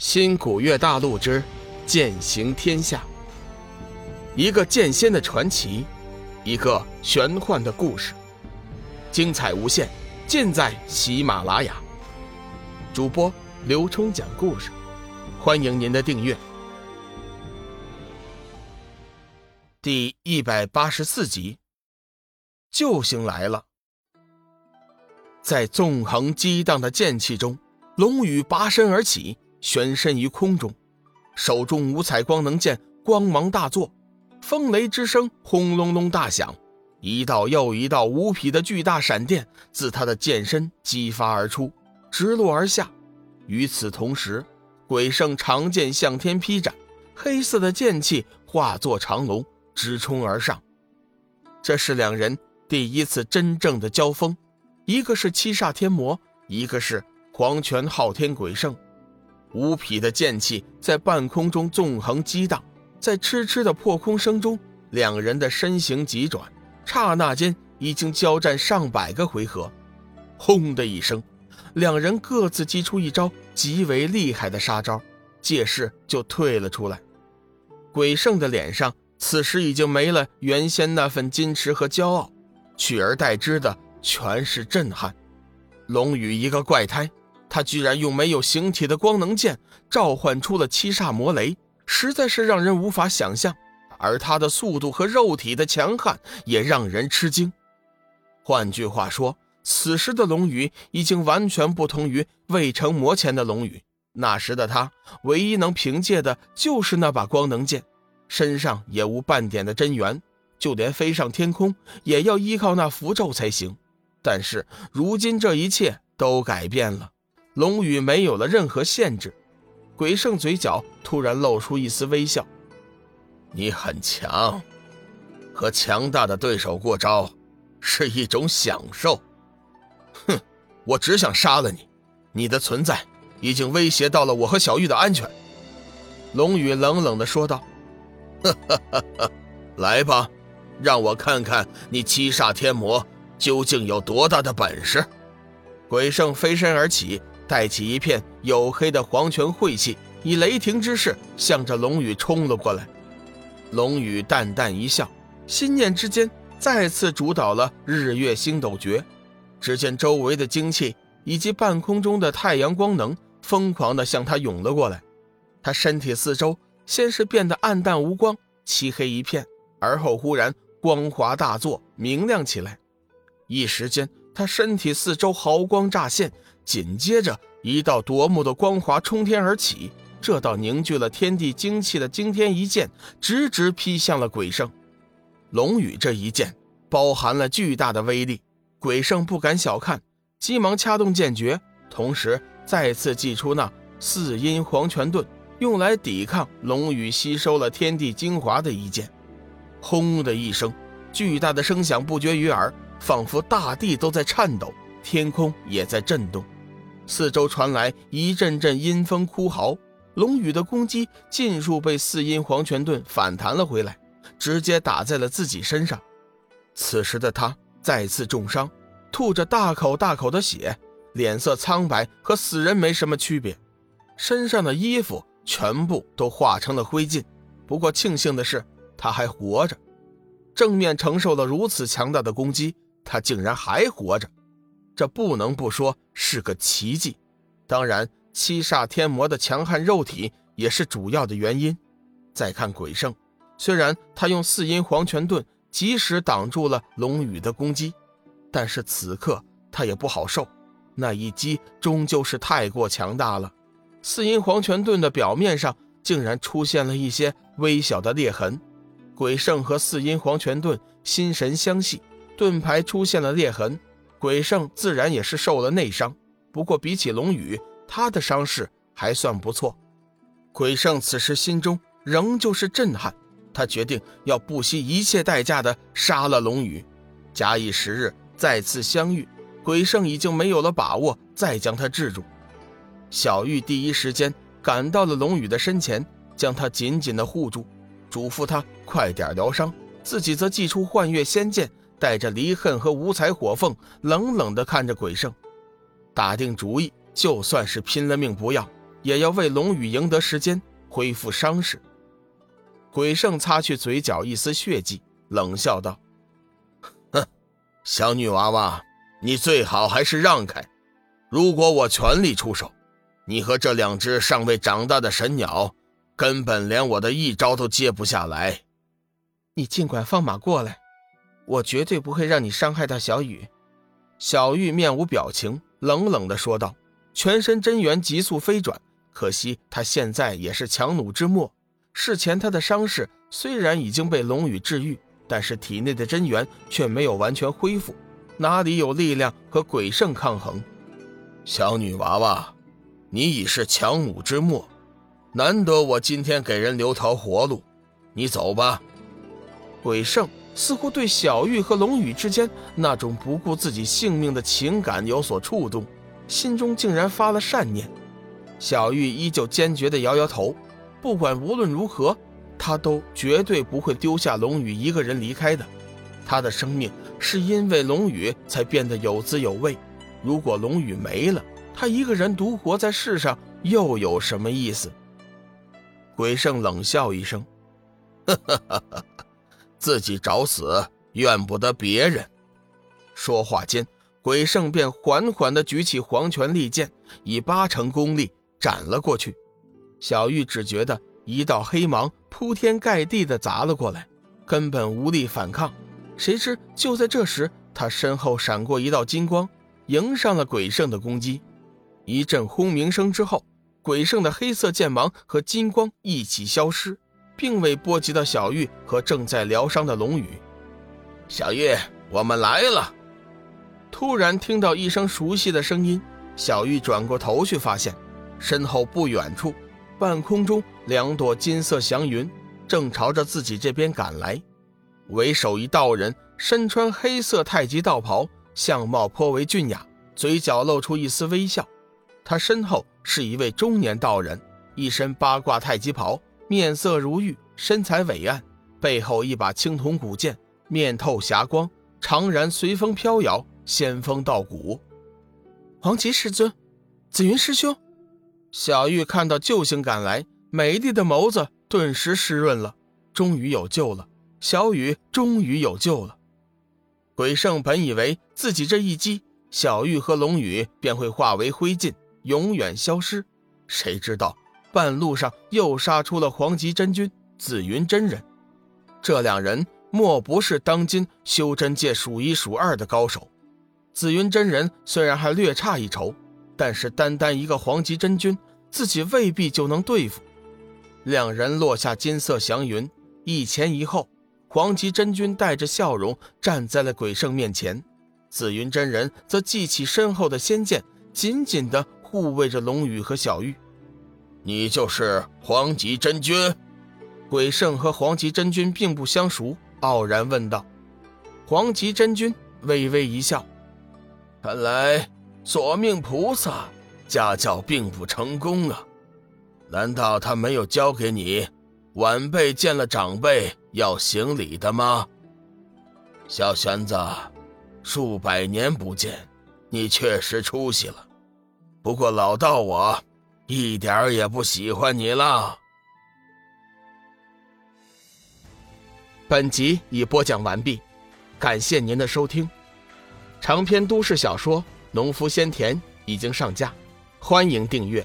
新古月大陆之剑行天下，一个剑仙的传奇，一个玄幻的故事，精彩无限，尽在喜马拉雅。主播刘冲讲故事，欢迎您的订阅。第一百八十四集，救星来了。在纵横激荡的剑气中，龙宇拔身而起。悬身于空中，手中五彩光能剑光芒大作，风雷之声轰隆隆大响，一道又一道无匹的巨大闪电自他的剑身激发而出，直落而下。与此同时，鬼圣长剑向天劈斩，黑色的剑气化作长龙直冲而上。这是两人第一次真正的交锋，一个是七煞天魔，一个是黄泉昊天鬼圣。无匹的剑气在半空中纵横激荡，在嗤嗤的破空声中，两人的身形急转，刹那间已经交战上百个回合。轰的一声，两人各自击出一招极为厉害的杀招，借势就退了出来。鬼圣的脸上此时已经没了原先那份矜持和骄傲，取而代之的全是震撼。龙宇一个怪胎。他居然用没有形体的光能剑召唤出了七煞魔雷，实在是让人无法想象。而他的速度和肉体的强悍也让人吃惊。换句话说，此时的龙宇已经完全不同于未成魔前的龙宇。那时的他，唯一能凭借的就是那把光能剑，身上也无半点的真元，就连飞上天空也要依靠那符咒才行。但是如今这一切都改变了。龙宇没有了任何限制，鬼圣嘴角突然露出一丝微笑：“你很强，和强大的对手过招是一种享受。哼，我只想杀了你，你的存在已经威胁到了我和小玉的安全。”龙宇冷冷地说道：“哈哈哈哈来吧，让我看看你七煞天魔究竟有多大的本事。”鬼圣飞身而起。带起一片黝黑的黄泉晦气，以雷霆之势向着龙宇冲了过来。龙宇淡淡一笑，心念之间再次主导了日月星斗诀。只见周围的精气以及半空中的太阳光能疯狂地向他涌了过来。他身体四周先是变得暗淡无光、漆黑一片，而后忽然光华大作，明亮起来。一时间，他身体四周毫光乍现。紧接着，一道夺目的光华冲天而起，这道凝聚了天地精气的惊天一剑，直直劈向了鬼圣。龙宇这一剑包含了巨大的威力，鬼圣不敢小看，急忙掐动剑诀，同时再次祭出那四阴黄泉盾，用来抵抗龙宇吸收了天地精华的一剑。轰的一声，巨大的声响不绝于耳，仿佛大地都在颤抖，天空也在震动。四周传来一阵阵阴风哭嚎，龙宇的攻击尽数被四阴黄泉盾反弹了回来，直接打在了自己身上。此时的他再次重伤，吐着大口大口的血，脸色苍白，和死人没什么区别。身上的衣服全部都化成了灰烬。不过庆幸的是，他还活着。正面承受了如此强大的攻击，他竟然还活着。这不能不说是个奇迹，当然七煞天魔的强悍肉体也是主要的原因。再看鬼圣，虽然他用四阴黄泉盾及时挡住了龙宇的攻击，但是此刻他也不好受，那一击终究是太过强大了。四阴黄泉盾的表面上竟然出现了一些微小的裂痕，鬼圣和四阴黄泉盾心神相系，盾牌出现了裂痕。鬼圣自然也是受了内伤，不过比起龙宇，他的伤势还算不错。鬼圣此时心中仍旧是震撼，他决定要不惜一切代价的杀了龙宇。假以时日再次相遇，鬼圣已经没有了把握再将他制住。小玉第一时间赶到了龙宇的身前，将他紧紧的护住，嘱咐他快点疗伤，自己则祭出幻月仙剑。带着离恨和五彩火凤，冷冷地看着鬼圣，打定主意，就算是拼了命不要，也要为龙宇赢得时间恢复伤势。鬼圣擦去嘴角一丝血迹，冷笑道：“哼，小女娃娃，你最好还是让开。如果我全力出手，你和这两只尚未长大的神鸟，根本连我的一招都接不下来。你尽管放马过来，我绝对不会让你伤害到小雨。”小玉面无表情，冷冷的说道，全身真元急速飞转。可惜他现在也是强弩之末。事前他的伤势虽然已经被龙羽治愈，但是体内的真元却没有完全恢复，哪里有力量和鬼圣抗衡？小女娃娃，你已是强弩之末，难得我今天给人留条活路，你走吧。鬼圣似乎对小玉和龙宇之间那种不顾自己性命的情感有所触动，心中竟然发了善念。小玉依旧坚决地摇摇头。不管无论如何，他都绝对不会丢下龙宇一个人离开的。他的生命是因为龙宇才变得有滋有味。如果龙宇没了，他一个人独活在世上又有什么意思？鬼圣冷笑一声：“哈哈哈哈自己找死，怨不得别人。”说话间，鬼圣便缓缓地举起黄泉利剑，以八成功力斩了过去。小玉只觉得一道黑芒铺天盖地的砸了过来，根本无力反抗。谁知就在这时，他身后闪过一道金光，迎上了鬼圣的攻击。一阵轰鸣声之后，鬼圣的黑色剑芒和金光一起消失，并未波及到小玉和正在疗伤的龙宇。小玉，我们来了！突然听到一声熟悉的声音，小玉转过头去，发现身后不远处。半空中，两朵金色祥云正朝着自己这边赶来。为首一道人身穿黑色太极道袍，相貌颇为俊雅，嘴角露出一丝微笑。他身后是一位中年道人，一身八卦太极袍，面色如玉，身材伟岸，背后一把青铜古剑，面透霞光，长髯随风飘摇，仙风道骨。黄岐师尊，紫云师兄。小玉看到救星赶来，美丽的眸子顿时湿润了。终于有救了，小雨终于有救了。鬼圣本以为自己这一击，小玉和龙宇便会化为灰烬，永远消失。谁知道半路上又杀出了黄极真君、紫云真人。这两人莫不是当今修真界数一数二的高手？紫云真人虽然还略差一筹。但是单单一个黄极真君，自己未必就能对付。两人落下金色祥云，一前一后，黄极真君带着笑容站在了鬼圣面前，紫云真人则记起身后的仙剑，紧紧地护卫着龙宇和小玉。你就是黄极真君？鬼圣和黄极真君并不相熟，傲然问道。黄极真君微微一笑，看来。索命菩萨家教并不成功啊！难道他没有教给你，晚辈见了长辈要行礼的吗？小玄子，数百年不见，你确实出息了。不过老道我一点儿也不喜欢你了。本集已播讲完毕，感谢您的收听。长篇都市小说。农夫先田已经上架，欢迎订阅。